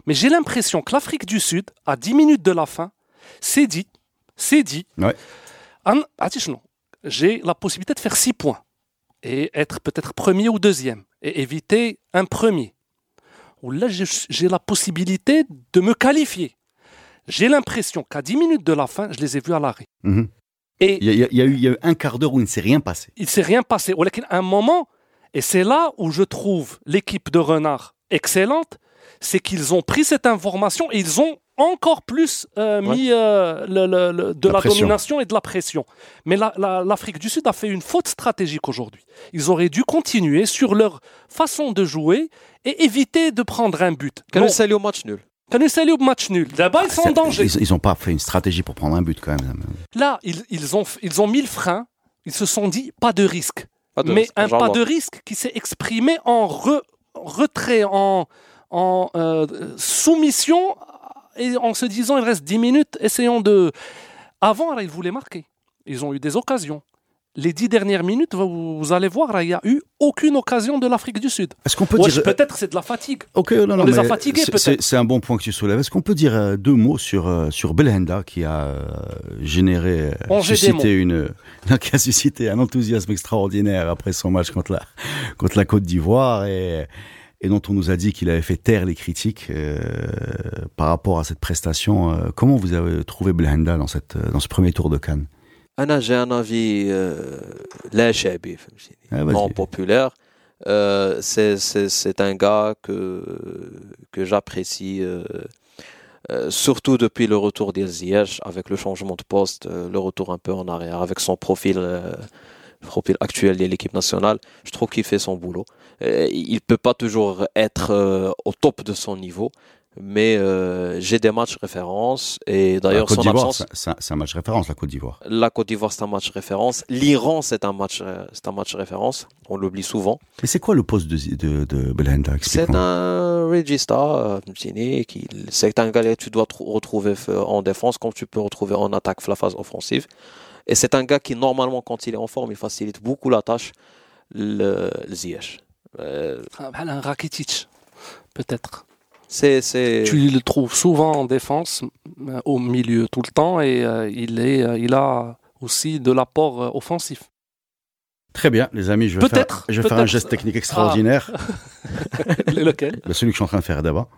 mais j'ai l'impression que l'Afrique du Sud, à 10 minutes de la fin, s'est dit, s'est dit, ouais. j'ai la possibilité de faire 6 points et être peut-être premier ou deuxième et éviter un premier. Là, j'ai la possibilité de me qualifier. J'ai l'impression qu'à 10 minutes de la fin, je les ai vus à l'arrêt. Et il y, a eu un quart d'heure où il ne s'est rien passé. Il ne s'est rien passé. À un moment, et c'est là où je trouve l'équipe de Renard excellente, c'est qu'ils ont pris cette information et ils ont encore plus euh, mis euh, de la, domination et de la pression. Mais l'Afrique du Sud a fait une faute stratégique aujourd'hui. Ils auraient dû continuer sur leur façon de jouer et éviter de prendre un but. Canut au match nul? Au match nul? Là-bas, ils sont en danger. Ils n'ont pas fait une stratégie pour prendre un but quand même. Là, ils, ont, ils ont mis le frein. Ils se sont dit pas de risque. mais un pas de risque qui s'est exprimé en retrait, en, en euh, soumission et en se disant il reste 10 minutes, essayons de. Avant, ils voulaient marquer. Ils ont eu des occasions. Les dix dernières minutes, vous, allez voir, il n'y a eu aucune occasion de l'Afrique du Sud. Est-ce qu'on peut dire peut-être c'est de la fatigue. Ok, non, non, On les a fatigués peut-être. C'est un bon point que tu soulèves. Est-ce qu'on peut dire euh, deux mots sur euh, sur Belhenda qui a euh, généré, suscité une, qui a suscité un enthousiasme extraordinaire après son match contre la contre la Côte d'Ivoire et et dont on nous a dit qu'il avait fait taire les critiques euh, par rapport à cette prestation. Euh, comment vous avez trouvé Blenda dans, cette, dans ce premier tour de Cannes? J'ai un avis euh, ah, non populaire. Euh, c'est un gars que, que j'apprécie, surtout depuis le retour d'El avec le changement de poste, le retour un peu en arrière, avec son profil profil actuel de l'équipe nationale, je trouve qu'il fait son boulot. Euh, il peut pas toujours être euh, au top de son niveau, mais euh, j'ai des matchs références et d'ailleurs son absence. C'est un match référence la Côte d'Ivoire. La Côte d'Ivoire c'est un match référence. L'Iran c'est un match c'est un match référence. On l'oublie souvent. Mais c'est quoi le poste de de, de Belhanda C'est un regista c'est un gars que tu dois retrouver en défense comme tu peux retrouver en attaque la phase offensive. Et c'est un gars qui, normalement, quand il est en forme, il facilite beaucoup la tâche, le, Ziyech. Euh, ah, un Rakitic, peut-être. C'est, c'est... Tu le trouves souvent en défense, euh, au milieu tout le temps, et euh, il, est, il a aussi de l'apport offensif. Très bien, les amis, je vais, faire, je vais faire un geste technique extraordinaire. Ah. Lequel? Celui que je suis en train de faire d'abord.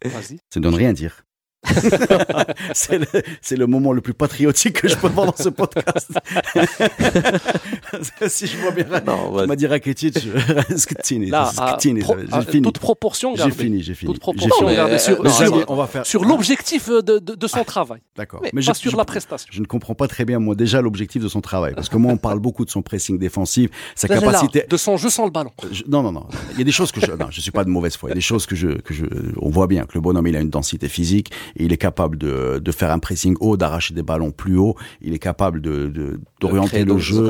C'est de ne rien dire. c'est le, le, moment le plus patriotique que je peux voir dans ce podcast. si je vois bien, non, tu m'as dit Rakitic, Skitini. Là, Skitini, j'ai fini. Toute proportion J'ai fini, j'ai fini. Toute proportion gardée sur, sur, on va faire, sur l'objectif de, de, de, son ah, travail. D'accord. Mais, pas sur la prestation. Je ne comprends pas très bien, moi, déjà l'objectif de son travail. Parce que moi, on parle beaucoup de son pressing défensif, sa capacité. de son jeu sans le ballon. non, non, non. Il y a des choses que je, non, je suis pas de mauvaise foi. Il y a des choses que je, que je, on voit bien que le bonhomme, il a une densité physique il est capable de, de faire un pressing haut, d'arracher des ballons plus haut, il est capable de d'orienter le jeu.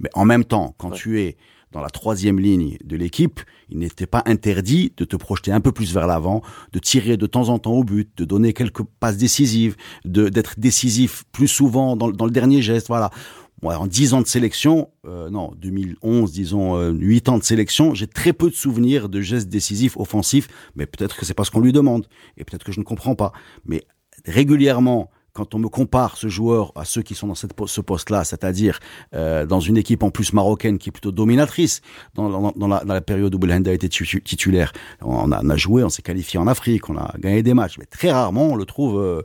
Mais en même temps, quand tu es dans la troisième ligne de l'équipe, il n'était pas interdit de te projeter un peu plus vers l'avant, de tirer de temps en temps au but, de donner quelques passes décisives, d'être décisif plus souvent dans, dans le dernier geste. Voilà en 10 ans de sélection, euh, non, 2011, disons euh, 8 ans de sélection, j'ai très peu de souvenirs de gestes décisifs offensifs, mais peut-être que c'est parce qu'on lui demande, et peut-être que je ne comprends pas. Mais régulièrement, quand on me compare ce joueur à ceux qui sont dans ce poste-là, c'est-à-dire euh, dans une équipe en plus marocaine qui est plutôt dominatrice, dans la, période où Belhanda était titulaire, on a, on a, joué, on s'est qualifié en Afrique, on a gagné des matchs, mais très rarement on le trouve... Euh,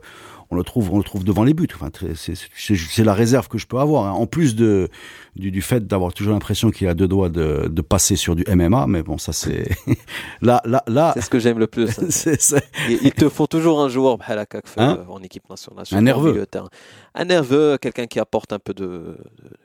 on le trouve, on le trouve devant les buts. Enfin, c'est la réserve que je peux avoir. Hein. En plus de, du, du fait d'avoir toujours l'impression qu'il a deux doigts de, de, passer sur du MMA, mais bon, ça c'est là, là, là. C'est ce que j'aime le plus. Il, te faut toujours un joueur hein euh, en équipe nationale. Un nerveux. Un nerveux, quelqu'un qui apporte un peu de,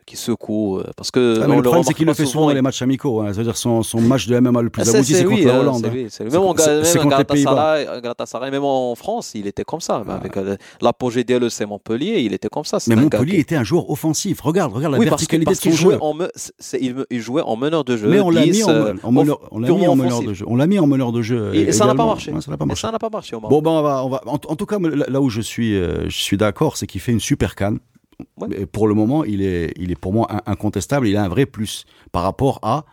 qui secoue, euh, parce que. Ah, le problème c'est qu'il le fait souvent dans les matchs amicaux. Hein. C'est-à-dire son, son match de MMA le plus ah, abouti, c'est contre la Hollande. Même en Galatasaray, même en France, il était comme ça. Avec euh, l'apogée d'LEC Montpellier, il était comme ça. Mais Montpellier était un joueur offensif. Regarde, regarde la verticalité qu'il jouait en, il, jouait en meneur de jeu. Mais on l'a mis, en, meneur, on l'a mis en meneur de jeu. On l'a mis en meneur de jeu. Et, ça n'a pas marché. ça n'a pas marché. Bon, ben on va, on va. En, tout cas, là où je suis, euh, je suis d'accord, c'est qu'il fait une super canne. Pour le moment, il est, il est pour moi incontestable. Il a un vrai plus par rapport à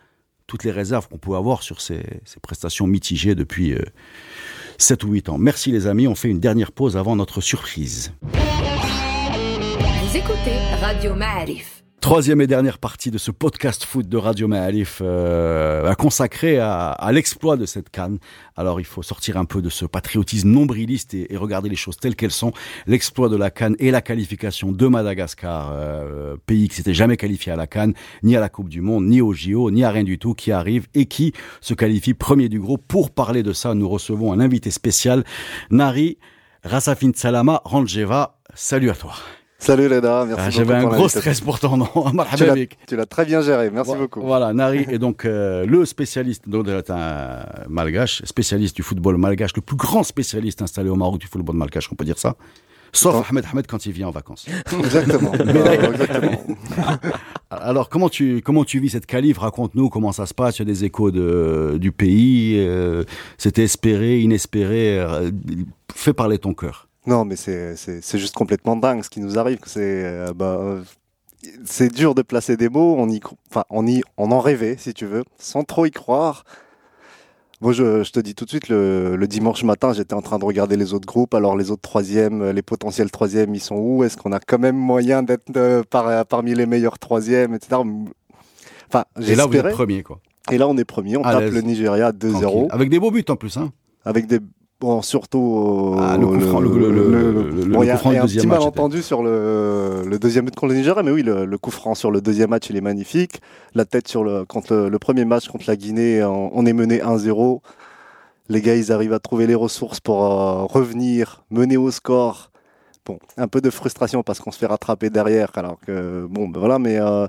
toutes les réserves qu'on peut avoir sur ses, prestations mitigées depuis 7 euh, ou 8 ans. Merci les amis, on fait une dernière pause avant notre surprise. Vous écoutez Radio Ma'arif. Troisième et dernière partie de ce podcast foot de Radio Maalif euh, consacré à, à l'exploit de cette canne. Alors il faut sortir un peu de ce patriotisme nombriliste et, et regarder les choses telles qu'elles sont. L'exploit de la canne et la qualification de Madagascar, euh, pays qui s'était jamais qualifié à la canne, ni à la Coupe du Monde, ni au JO, ni à rien du tout, qui arrive et qui se qualifie premier du groupe. Pour parler de ça, nous recevons un invité spécial, Nari Rassafin Salama, Ranjeva, salut à toi. Salut Leda, merci ah, J'avais un gros stress pour ton nom. tu l'as très bien géré, merci beaucoup. Voilà, Nari est donc euh, le spécialiste, donc un malgache, spécialiste du football malgache, le plus grand spécialiste installé au Maroc du football malgache, on peut dire ça. Sauf Ahmed Ahmed quand il vient en vacances. Exactement. Alors, comment tu, comment tu vis cette qualif Raconte-nous comment ça se passe. Il y a des échos de, du pays. Euh, c'était espéré, inespéré. Euh, fais parler ton cœur. Non, mais c'est juste complètement dingue ce qui nous arrive. C'est euh, bah, euh, c'est dur de placer des mots. On y, enfin, on y, on en rêvait, si tu veux, sans trop y croire. Moi, je, je te dis tout de suite, le, le dimanche matin, j'étais en train de regarder les autres groupes. Alors, les autres troisièmes, les potentiels troisièmes, ils sont où? Est-ce qu'on a quand même moyen d'être euh, par, parmi les meilleurs troisièmes, etc. Enfin, Et là, vous êtes premier, quoi. Et là, on est premier. On tape le Nigeria 2-0. Avec des beaux buts en plus, hein Avec des Bon, surtout ah, le coup franc, le, le, le, y a, un petit malentendu sur le, deuxième but contre le Nigeria, mais oui, le, coup franc sur le deuxième match, il est magnifique. La tête sur le, contre le, premier match contre la Guinée, on, est mené 1-0. Les gars, ils arrivent à trouver les ressources pour euh, revenir, mener au score. Bon, un peu de frustration parce qu'on se fait rattraper derrière, alors que bon, ben voilà, mais euh,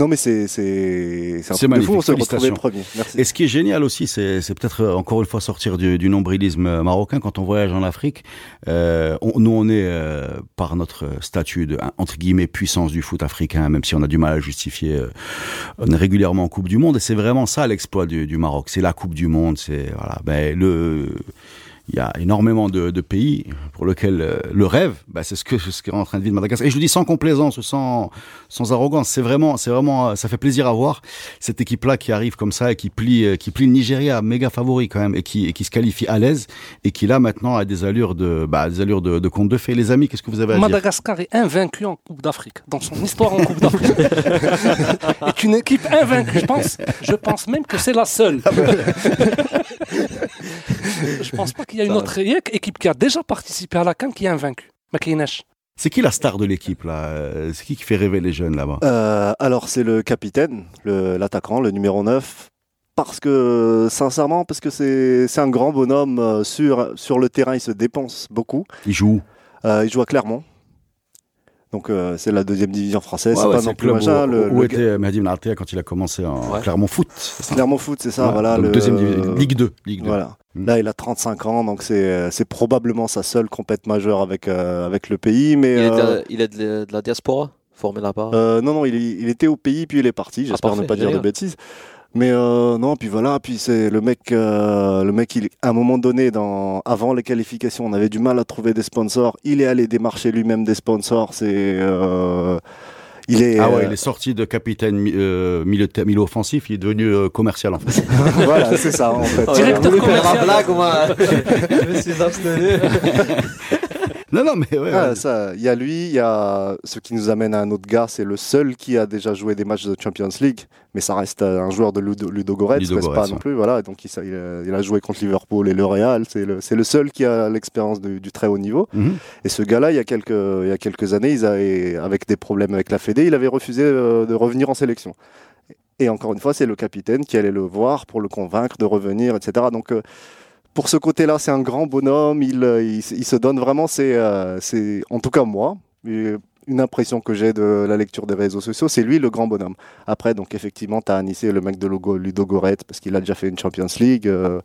non, mais c'est c'est c'est magnifique. on se premier. Et ce qui est génial aussi, c'est peut-être euh, encore une fois sortir du, du, nombrilisme euh, marocain quand on voyage en Afrique. Euh, nous, on est euh, par notre statut de entre guillemets puissance du foot africain, même si on a du mal à justifier. Euh, on est régulièrement en Coupe du Monde et c'est vraiment ça l'exploit du, du, Maroc. C'est la Coupe du Monde. C'est voilà, ben le il y a énormément de, de, pays pour lesquels euh, le rêve, bah, c'est ce que ce qu'est en train de vivre Madagascar. Et je le dis sans complaisance, sans sans arrogance. C'est vraiment, c'est vraiment, ça fait plaisir à voir cette équipe-là qui arrive comme ça et qui plie, euh, qui plie le Nigeria, méga favori quand même, et qui et qui se qualifie à l'aise et qui là maintenant a des allures de, bah, des allures de, de conte de fées. Les amis, qu'est-ce que vous avez à Madagascar dire? Madagascar est invaincu en Coupe d'Afrique, dans son histoire en Coupe d'Afrique. est une équipe invaincue. Je pense, je pense même que c'est la seule. je pense pas qu'il y a une autre équipe qui a déjà participé à la Cannes qui est invaincue. C'est qui la star de l'équipe là? C'est qui qui fait rêver les jeunes là-bas? Euh, Alors c'est le capitaine, l'attaquant, le, numéro 9. Parce que, sincèrement, parce que c'est un grand bonhomme euh, sur, sur le terrain, il se dépense beaucoup. Il joue euh, Il joue à Clermont. Donc euh, c'est la deuxième division française, c'est pas non plus machin. Où, le, où était Mehdi Benartia quand il a commencé en Clermont Foot Clermont Foot, c'est ça, voilà. le, deuxième division, Ligue 2. Ligue 2. Voilà. Mm. Là, il a 35 ans, donc c'est c'est probablement sa seule compète majeure avec euh, avec le pays. Mais il, est, de la, euh, il est de, la, diaspora, formé là-bas? Euh, non, non, il, il, était au pays puis il est parti. J'espère ah, ne pas dire de bêtises. Mais euh, non, puis voilà, puis c'est le mec, euh, le mec, il, à un moment donné, dans, avant les qualifications, on avait du mal à trouver des sponsors. Il est allé démarcher lui-même des sponsors. C'est euh, il est, ah ouais, il est sorti de capitaine euh, milieu, milieu offensif, il est devenu commercial en fait. voilà, c'est ça en fait. Directeur commercial. Blague, moi. Je me suis abstenu. Non, non, mais ouais. Ah, ça, il y a lui, il y a ce qui nous amène à un autre gars, c'est le seul qui a déjà joué des matchs de Champions League, mais ça reste euh, un joueur de Ludo, Ludo Goretz, pas non plus, voilà. Donc il, il, a, joué contre Liverpool et le Real, c'est le, le, seul qui a l'expérience du, très haut niveau. Mhm. Et ce gars-là, il y a quelques, il y a quelques années, ils avaient, avec des problèmes avec la Fédé, il avait refusé euh, de revenir en sélection. Et encore une fois, c'est le capitaine qui allait le voir pour le convaincre de revenir, etc. Donc euh, pour ce côté-là, c'est un grand bonhomme. Il, euh, se donne vraiment, euh, c'est en tout cas moi, une impression que j'ai de la lecture des réseaux sociaux, c'est lui le grand bonhomme. Après, donc effectivement, tu as Anissé, le mec de Logo, Ludo Goretz, parce qu'il a déjà fait une Champions League. Euh.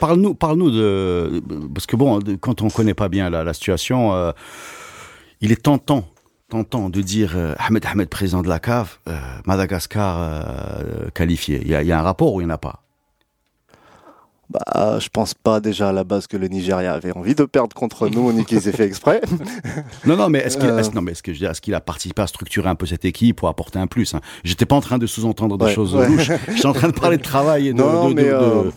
Parle-nous, parle-nous de. Parce que bon, quand on ne connaît pas bien la, situation, il est tentant tentant de dire Ahmed Ahmed, président de la CAF, Madagascar qualifié. Il y, y, a un rapport ou il n'y en a pas? Bah, je pense pas déjà à la base que le Nigeria avait envie de perdre contre nous, ni qu'ils aient fait exprès. non, non, mais est-ce qu'il, non, mais est-ce que je est-ce qu'il a participé à structurer un peu cette équipe pour apporter un plus hein? J'étais pas en train de sous-entendre des choses louches. J'étais en train de parler de travail et de, non, de, mais de, euh,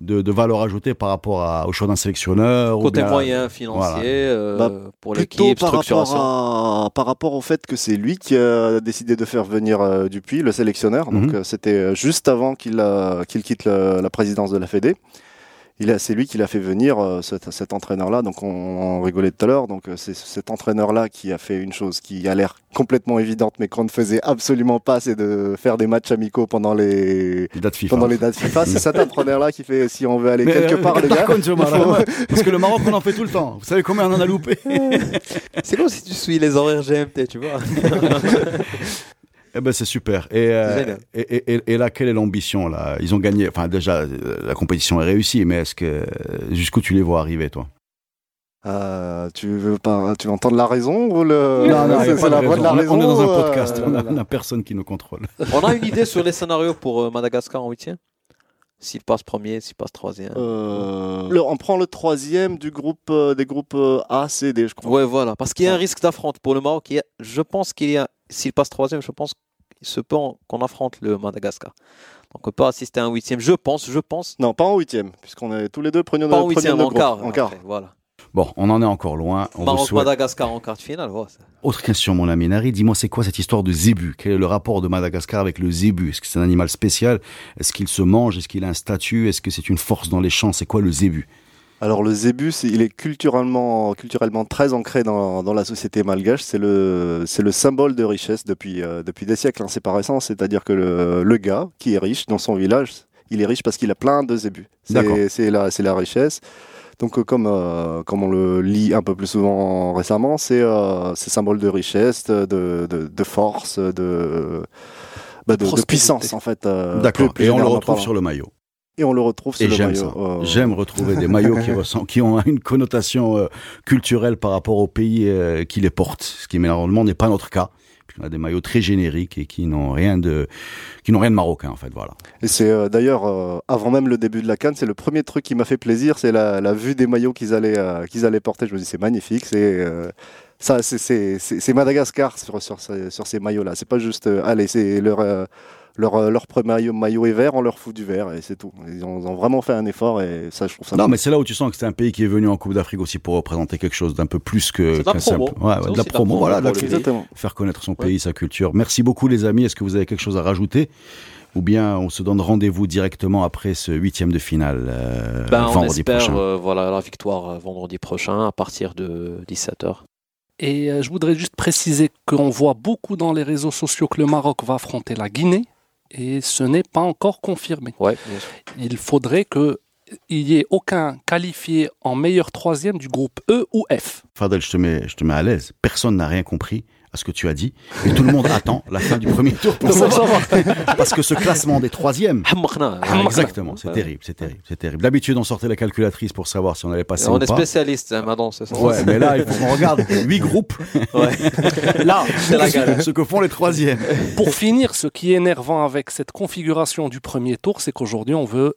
de, de, valeur ajoutée par rapport à, au choix d'un sélectionneur Côté moyens financiers euh, bah, pour l'équipe, par rapport, par rapport au fait que c'est lui qui a décidé de faire venir euh, Dupuis, le sélectionneur. Donc mhm. euh, c'était juste avant qu'il qu'il quitte la présidence de la Fédé. C'est lui qui l'a fait venir, euh, cet, entraîneur-là. Donc on, rigolait tout à l'heure. Donc euh, c'est cet entraîneur-là qui a fait une chose qui a l'air complètement évidente, mais qu'on ne faisait absolument pas, c'est de faire des matchs amicaux pendant les, dates FIFA. Pendant les dates FIFA. c'est cet entraîneur-là qui fait si on veut aller quelque euh, part, les gars. parce que le Maroc, on en fait tout le temps. Vous savez combien on en a loupé? C'est comme si tu suis les horaires GMT, tu vois. Eh ben c'est super. Euh, et, et, et, là, quelle est l'ambition là? Ils ont gagné. Enfin, déjà, la compétition est réussie, mais est-ce que jusqu'où tu les vois arriver, toi? Euh, tu veux pas, tu veux entendre la raison ou le Non, non, c'est la voix de la raison. On est dans un euh, podcast, on, a, personne qui nous contrôle. on a une idée sur les scénarios pour Madagascar en huitième? S'il passe premier, s'il passe troisième. on prend le troisième du groupe des groupes A, C, D, je crois. Ouais, voilà, parce qu'il y a un risque d'affront pour le Maroc. je pense qu'il y a, s'il passe troisième, je pense il se peut qu'on affronte le Madagascar. Donc on peut assister à un huitième, je pense, je pense. Non, pas en huitième, puisqu'on est tous les deux premiers Pas en huitième, en quart. En quart. voilà. Bon, on en est encore loin. On Maroc-Madagascar en quart de finale. Autre question, mon ami Nari, dis-moi, c'est quoi cette histoire de zébu Quel est le rapport de Madagascar avec le zébu Est-ce que c'est un animal spécial? Est-ce qu'il se mange? Est-ce qu'il a un statut? Est-ce que c'est une force dans les champs? C'est quoi le zébu alors le zébu, il est culturellement, culturellement très ancré dans, dans la société malgache. C'est le, c'est le symbole de richesse depuis, euh, depuis des siècles. Hein. C'est pas récent. C'est-à-dire que le, le, gars qui est riche dans son village, il est riche parce qu'il a plein de zébus. C'est, c'est la, c'est la richesse. Donc euh, comme, euh, comme on le lit un peu plus souvent récemment, c'est, c'est symbole de richesse, de, de, de force, de, bah, de, de, puissance en fait. D'accord. Et on le retrouve sur le maillot et on le retrouve sur et j'aime Ça. Euh, j'aime retrouver des maillots qui, qui ont une connotation euh, culturelle par rapport au pays euh, qui les porte, ce qui malheureusement n'est pas notre cas. On a des maillots très génériques et qui n'ont rien de qui n'ont rien de marocain en fait voilà. Et c'est d'ailleurs avant même le début de la canne, c'est le premier truc qui m'a fait plaisir, c'est la, la, vue des maillots qu'ils allaient qu'ils allaient porter. Je me dis c'est magnifique, c'est ça c'est Madagascar sur sur, sur ces maillots là. C'est pas juste allez c'est leur leur, euh, leur premier maillot, est vert, on leur fout du vert et c'est tout. Ils ont, vraiment fait un effort et ça, je trouve ça. Non, mais c'est là où tu sens que c'est un pays qui est venu en Coupe d'Afrique aussi pour représenter quelque chose d'un peu plus que. simple... ouais, de la promo, voilà, faire connaître son pays, sa culture. Merci beaucoup, les amis. Est-ce que vous avez quelque chose à rajouter? ou bien on se donne rendez-vous directement après ce huitième de finale euh, ben, vendredi on espère, prochain. Euh, voilà la victoire vendredi prochain à partir de 17h. Et je voudrais juste préciser qu'on voit beaucoup dans les réseaux sociaux que le Maroc va affronter la Guinée et ce n'est pas encore confirmé. Il faudrait qu'il n'y ait aucun qualifié en meilleur troisième du groupe E ou F. Fadel, je te mets, je te mets à l'aise. Personne n'a rien compris à ce que tu as dit. Et tout le monde attend la fin du premier tour pour savoir. Parce que ce classement des troisièmes. exactement, c'est terrible, c'est terrible, c'est terrible. D'habitude, on sortait la calculatrice pour savoir si on allait passer on ou est spécialiste, hein, maintenant, c'est ça. Ouais, mais là, il faut qu'on regarde huit groupes. là, ce que font les troisièmes. Pour finir, ce qui est énervant avec cette configuration du premier tour, c'est qu'aujourd'hui, on veut,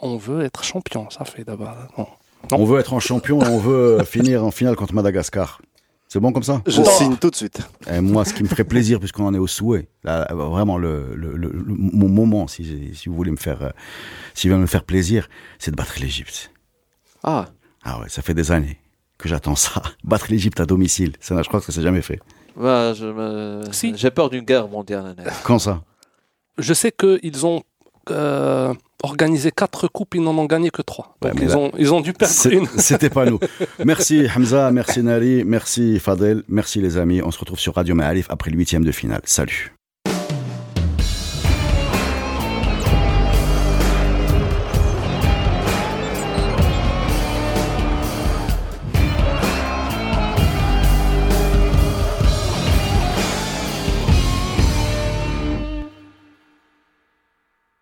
on veut être champion. Ça fait d'abord. On veut être en champion, on veut finir en finale contre Madagascar. C'est bon comme ça? Je signe tout de suite. Et moi, ce qui me ferait plaisir, puisqu'on en est au souhait, là, vraiment le, le, le, mon moment, si, si vous voulez me faire, euh, si vous voulez me faire plaisir, c'est de battre l'Égypte. Ah. Ah ouais, ça fait des années que j'attends ça. Battre l'Égypte à domicile, ça, je crois que ça s'est jamais fait. Ouais, je si. J'ai peur d'une guerre mondiale. Quand ça? Je sais qu'ils ont euh, organisé quatre coupes, ils n'en ont gagné que trois. Donc ils, ont, ils ont dû perdre une. C'était pas nous. Merci Hamza, merci Nari, merci Fadel, merci les amis. On se retrouve sur Radio Maalif après le huitième de finale. Salut.